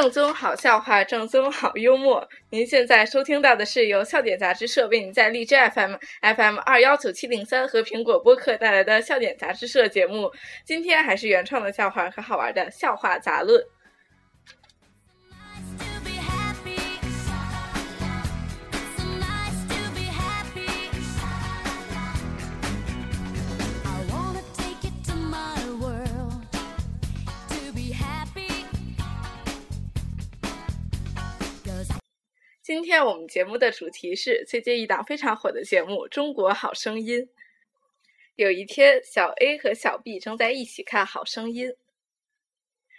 正宗好笑话，正宗好幽默。您现在收听到的是由笑点杂志社为您在荔枝 FM FM 二幺九七零三和苹果播客带来的笑点杂志社节目。今天还是原创的笑话和好玩的笑话杂论。今天我们节目的主题是最近一档非常火的节目《中国好声音》。有一天，小 A 和小 B 正在一起看《好声音》。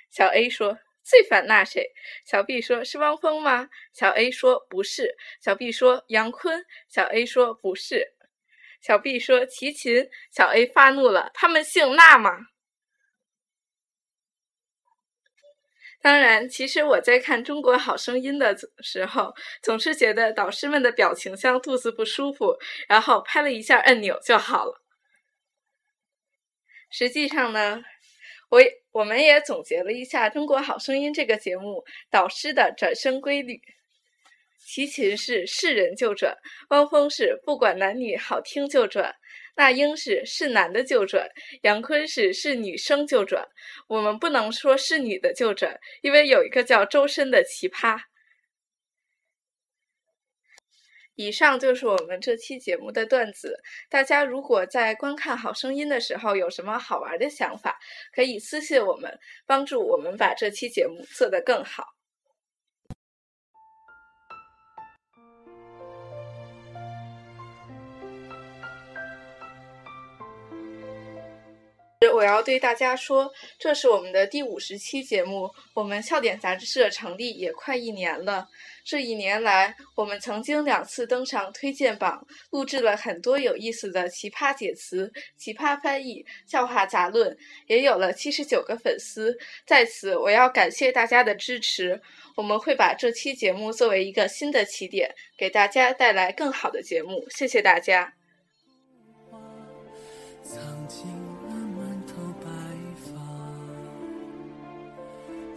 小 A 说：“最烦那谁？”小 B 说：“是汪峰吗？”小 A 说：“不是。”小 B 说：“杨坤。”小 A 说：“不是。”小 B 说：“齐秦。”小 A 发怒了：“他们姓那吗？”当然，其实我在看《中国好声音》的时候，总是觉得导师们的表情像肚子不舒服，然后拍了一下按钮就好了。实际上呢，我我们也总结了一下《中国好声音》这个节目导师的转身规律。齐秦是是人就转，汪峰是不管男女好听就转，那英是是男的就转，杨坤是是女生就转。我们不能说是女的就转，因为有一个叫周深的奇葩。以上就是我们这期节目的段子。大家如果在观看《好声音》的时候有什么好玩的想法，可以私信我们，帮助我们把这期节目做得更好。我要对大家说，这是我们的第五十期节目。我们笑点杂志社成立也快一年了。这一年来，我们曾经两次登上推荐榜，录制了很多有意思的奇葩解词、奇葩翻译、笑话杂论，也有了七十九个粉丝。在此，我要感谢大家的支持。我们会把这期节目作为一个新的起点，给大家带来更好的节目。谢谢大家。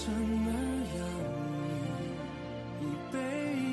生。